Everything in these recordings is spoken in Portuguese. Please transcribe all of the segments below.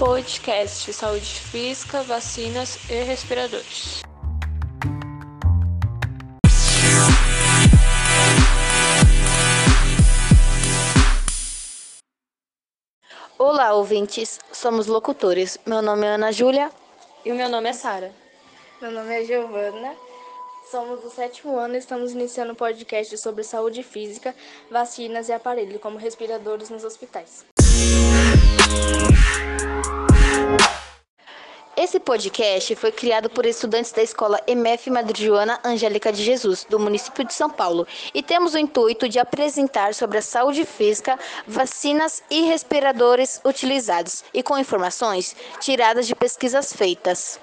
Podcast Saúde Física, Vacinas e Respiradores. Olá, ouvintes. Somos locutores. Meu nome é Ana Júlia. E o meu nome é Sara. Meu nome é Giovana. Somos do sétimo ano e estamos iniciando um podcast sobre saúde física, vacinas e aparelhos, como respiradores nos hospitais. Esse podcast foi criado por estudantes da escola MF Madrijoana Angélica de Jesus, do município de São Paulo, e temos o intuito de apresentar sobre a saúde física, vacinas e respiradores utilizados, e com informações tiradas de pesquisas feitas.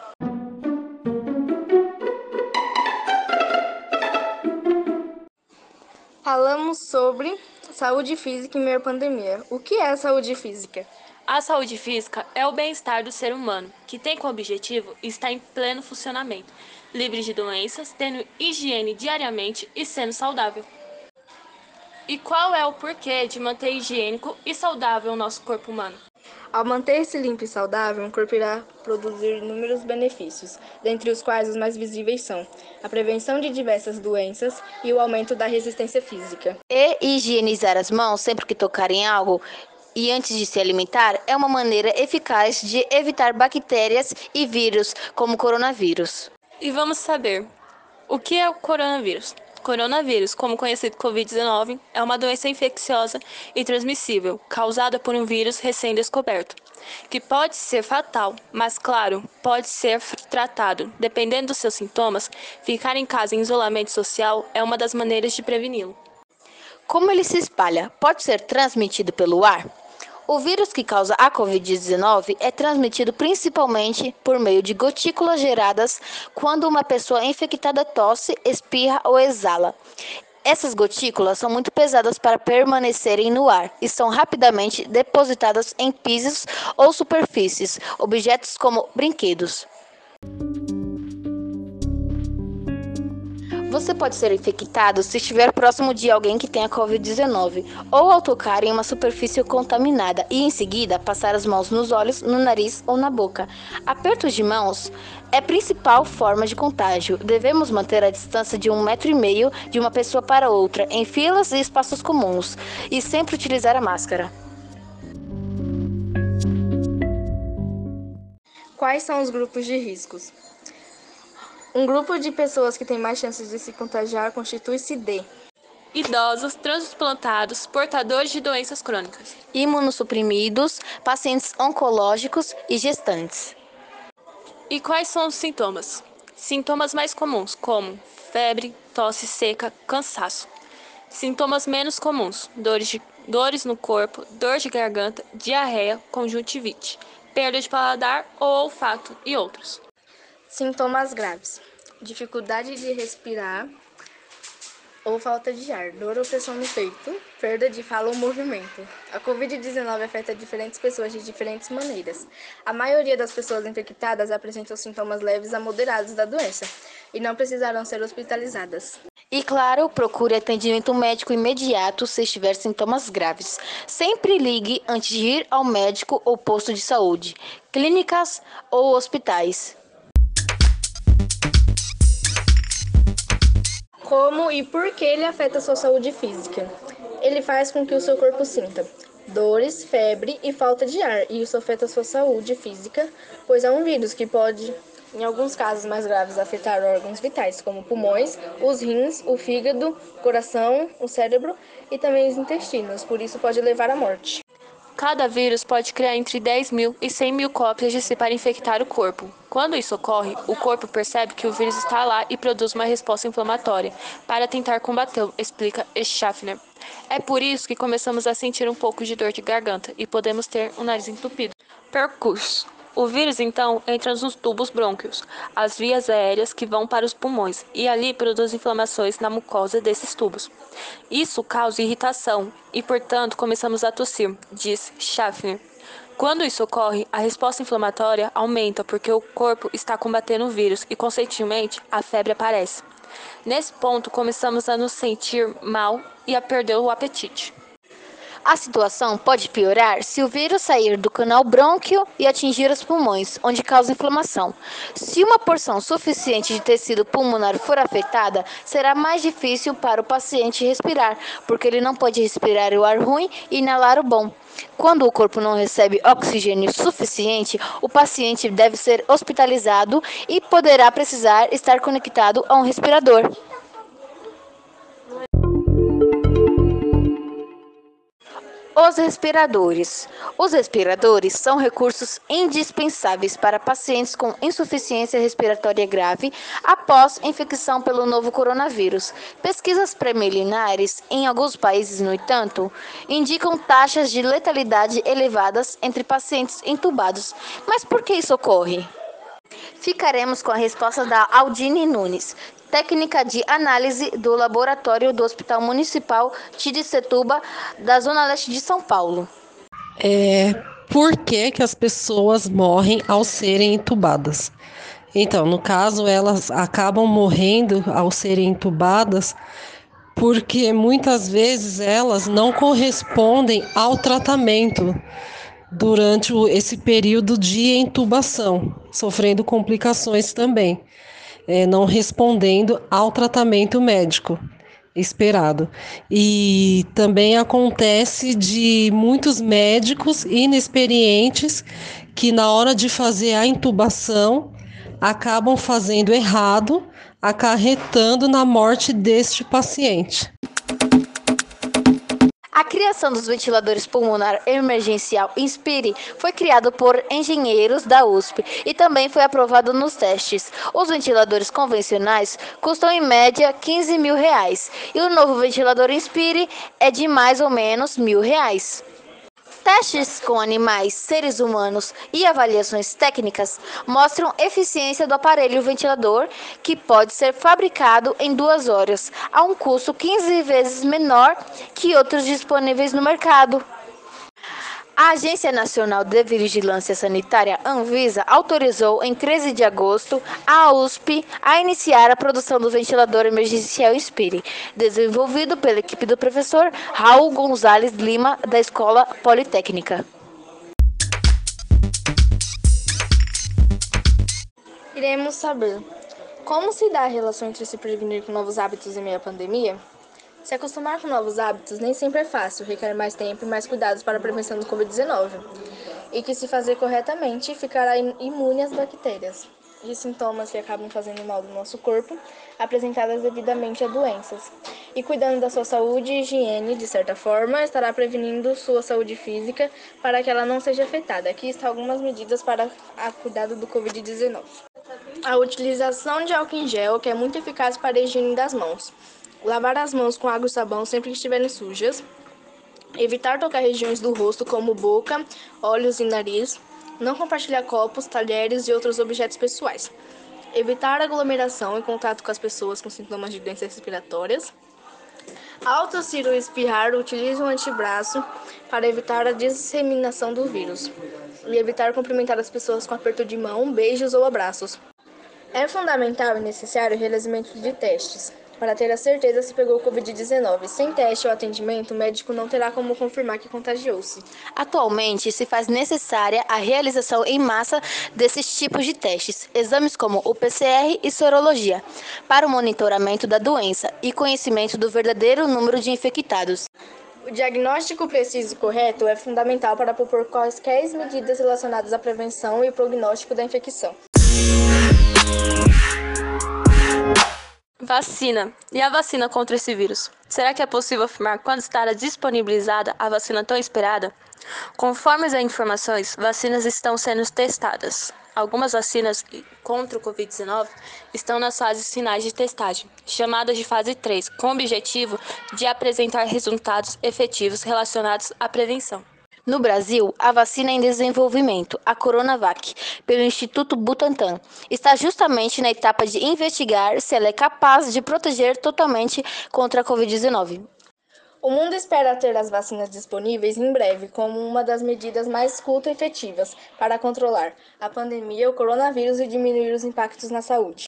Falamos sobre saúde física em meio à pandemia. O que é saúde física? A saúde física é o bem-estar do ser humano, que tem como objetivo estar em pleno funcionamento, livre de doenças, tendo higiene diariamente e sendo saudável. E qual é o porquê de manter higiênico e saudável o nosso corpo humano? Ao manter-se limpo e saudável, o corpo irá produzir inúmeros benefícios, dentre os quais os mais visíveis são a prevenção de diversas doenças e o aumento da resistência física. E higienizar as mãos sempre que tocar em algo e antes de se alimentar é uma maneira eficaz de evitar bactérias e vírus, como o coronavírus. E vamos saber o que é o coronavírus. Coronavírus, como conhecido Covid-19, é uma doença infecciosa e transmissível causada por um vírus recém-descoberto, que pode ser fatal, mas, claro, pode ser tratado. Dependendo dos seus sintomas, ficar em casa em isolamento social é uma das maneiras de preveni-lo. Como ele se espalha? Pode ser transmitido pelo ar? O vírus que causa a Covid-19 é transmitido principalmente por meio de gotículas geradas quando uma pessoa infectada tosse, espirra ou exala. Essas gotículas são muito pesadas para permanecerem no ar e são rapidamente depositadas em pisos ou superfícies, objetos como brinquedos. Você pode ser infectado se estiver próximo de alguém que tenha Covid-19 ou ao tocar em uma superfície contaminada e em seguida passar as mãos nos olhos, no nariz ou na boca. Apertos de mãos é a principal forma de contágio. Devemos manter a distância de um metro e meio de uma pessoa para outra em filas e espaços comuns e sempre utilizar a máscara. Quais são os grupos de riscos? Um grupo de pessoas que tem mais chances de se contagiar constitui-se de idosos, transplantados, portadores de doenças crônicas, imunossuprimidos, pacientes oncológicos e gestantes. E quais são os sintomas? Sintomas mais comuns, como febre, tosse seca, cansaço. Sintomas menos comuns: dores, de, dores no corpo, dor de garganta, diarreia, conjuntivite, perda de paladar ou olfato e outros. Sintomas graves: dificuldade de respirar ou falta de ar, dor ou pressão no peito, perda de fala ou movimento. A Covid-19 afeta diferentes pessoas de diferentes maneiras. A maioria das pessoas infectadas apresentam sintomas leves a moderados da doença e não precisarão ser hospitalizadas. E claro, procure atendimento médico imediato se estiver sintomas graves. Sempre ligue antes de ir ao médico ou posto de saúde, clínicas ou hospitais. Como e por que ele afeta a sua saúde física? Ele faz com que o seu corpo sinta dores, febre e falta de ar, e isso afeta a sua saúde física, pois é um vírus que pode, em alguns casos mais graves, afetar órgãos vitais, como pulmões, os rins, o fígado, o coração, o cérebro e também os intestinos, por isso pode levar à morte. Cada vírus pode criar entre 10 mil e 100 mil cópias de si para infectar o corpo. Quando isso ocorre, o corpo percebe que o vírus está lá e produz uma resposta inflamatória para tentar combatê-lo, explica Schaffner. É por isso que começamos a sentir um pouco de dor de garganta e podemos ter o nariz entupido. Percurso. O vírus então entra nos tubos brônquios, as vias aéreas que vão para os pulmões, e ali produz inflamações na mucosa desses tubos. Isso causa irritação e, portanto, começamos a tossir, diz Schaffner. Quando isso ocorre, a resposta inflamatória aumenta porque o corpo está combatendo o vírus e, consequentemente, a febre aparece. Nesse ponto, começamos a nos sentir mal e a perder o apetite. A situação pode piorar se o vírus sair do canal brônquio e atingir os pulmões, onde causa inflamação. Se uma porção suficiente de tecido pulmonar for afetada, será mais difícil para o paciente respirar, porque ele não pode respirar o ar ruim e inalar o bom. Quando o corpo não recebe oxigênio suficiente, o paciente deve ser hospitalizado e poderá precisar estar conectado a um respirador. Os respiradores. Os respiradores são recursos indispensáveis para pacientes com insuficiência respiratória grave após infecção pelo novo coronavírus. Pesquisas preliminares em alguns países, no entanto, indicam taxas de letalidade elevadas entre pacientes entubados. Mas por que isso ocorre? Ficaremos com a resposta da Aldine Nunes, técnica de análise do laboratório do Hospital Municipal Tidecetuba, da Zona Leste de São Paulo. É, por que, que as pessoas morrem ao serem entubadas? Então, no caso, elas acabam morrendo ao serem entubadas porque muitas vezes elas não correspondem ao tratamento durante esse período de intubação, sofrendo complicações também é, não respondendo ao tratamento médico esperado. E também acontece de muitos médicos inexperientes que, na hora de fazer a intubação, acabam fazendo errado, acarretando na morte deste paciente. A criação dos ventiladores pulmonar emergencial Inspire foi criado por engenheiros da USP e também foi aprovado nos testes. Os ventiladores convencionais custam em média 15 mil reais e o novo ventilador Inspire é de mais ou menos mil reais. Testes com animais, seres humanos e avaliações técnicas mostram eficiência do aparelho ventilador, que pode ser fabricado em duas horas, a um custo 15 vezes menor que outros disponíveis no mercado. A Agência Nacional de Vigilância Sanitária, Anvisa, autorizou em 13 de agosto a USP a iniciar a produção do ventilador emergencial Inspire, desenvolvido pela equipe do professor Raul Gonzalez Lima, da Escola Politécnica. Iremos saber como se dá a relação entre se prevenir com novos hábitos em meio à pandemia se acostumar com novos hábitos nem sempre é fácil, requer mais tempo e mais cuidados para a prevenção do Covid-19. E que, se fazer corretamente, ficará imune às bactérias e sintomas que acabam fazendo mal do nosso corpo, apresentadas devidamente a doenças. E cuidando da sua saúde e higiene, de certa forma, estará prevenindo sua saúde física para que ela não seja afetada. Aqui estão algumas medidas para a cuidado do Covid-19. A utilização de álcool em gel, que é muito eficaz para a higiene das mãos. Lavar as mãos com água e sabão sempre que estiverem sujas. Evitar tocar regiões do rosto como boca, olhos e nariz. Não compartilhar copos, talheres e outros objetos pessoais. Evitar aglomeração e contato com as pessoas com sintomas de doenças respiratórias. Ao tossir ou espirrar, utilize um antebraço para evitar a disseminação do vírus. E evitar cumprimentar as pessoas com aperto de mão, beijos ou abraços. É fundamental e necessário o realizamento de testes para ter a certeza se pegou o Covid-19. Sem teste ou atendimento, o médico não terá como confirmar que contagiou-se. Atualmente, se faz necessária a realização em massa desses tipos de testes, exames como o PCR e sorologia, para o monitoramento da doença e conhecimento do verdadeiro número de infectados. O diagnóstico preciso e correto é fundamental para propor quaisquer medidas relacionadas à prevenção e prognóstico da infecção. Vacina. E a vacina contra esse vírus? Será que é possível afirmar quando estará disponibilizada a vacina tão esperada? Conforme as informações, vacinas estão sendo testadas. Algumas vacinas contra o Covid-19 estão nas fases finais de testagem, chamadas de fase 3, com o objetivo de apresentar resultados efetivos relacionados à prevenção. No Brasil, a vacina em desenvolvimento, a Coronavac, pelo Instituto Butantan, está justamente na etapa de investigar se ela é capaz de proteger totalmente contra a Covid-19. O mundo espera ter as vacinas disponíveis em breve como uma das medidas mais culto efetivas para controlar a pandemia, o coronavírus e diminuir os impactos na saúde.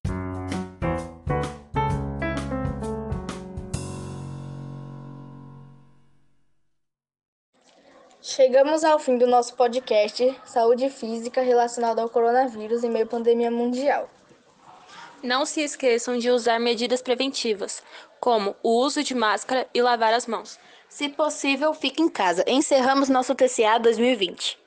Chegamos ao fim do nosso podcast Saúde Física relacionado ao coronavírus em meio à pandemia mundial. Não se esqueçam de usar medidas preventivas, como o uso de máscara e lavar as mãos. Se possível, fique em casa. Encerramos nosso TCA 2020.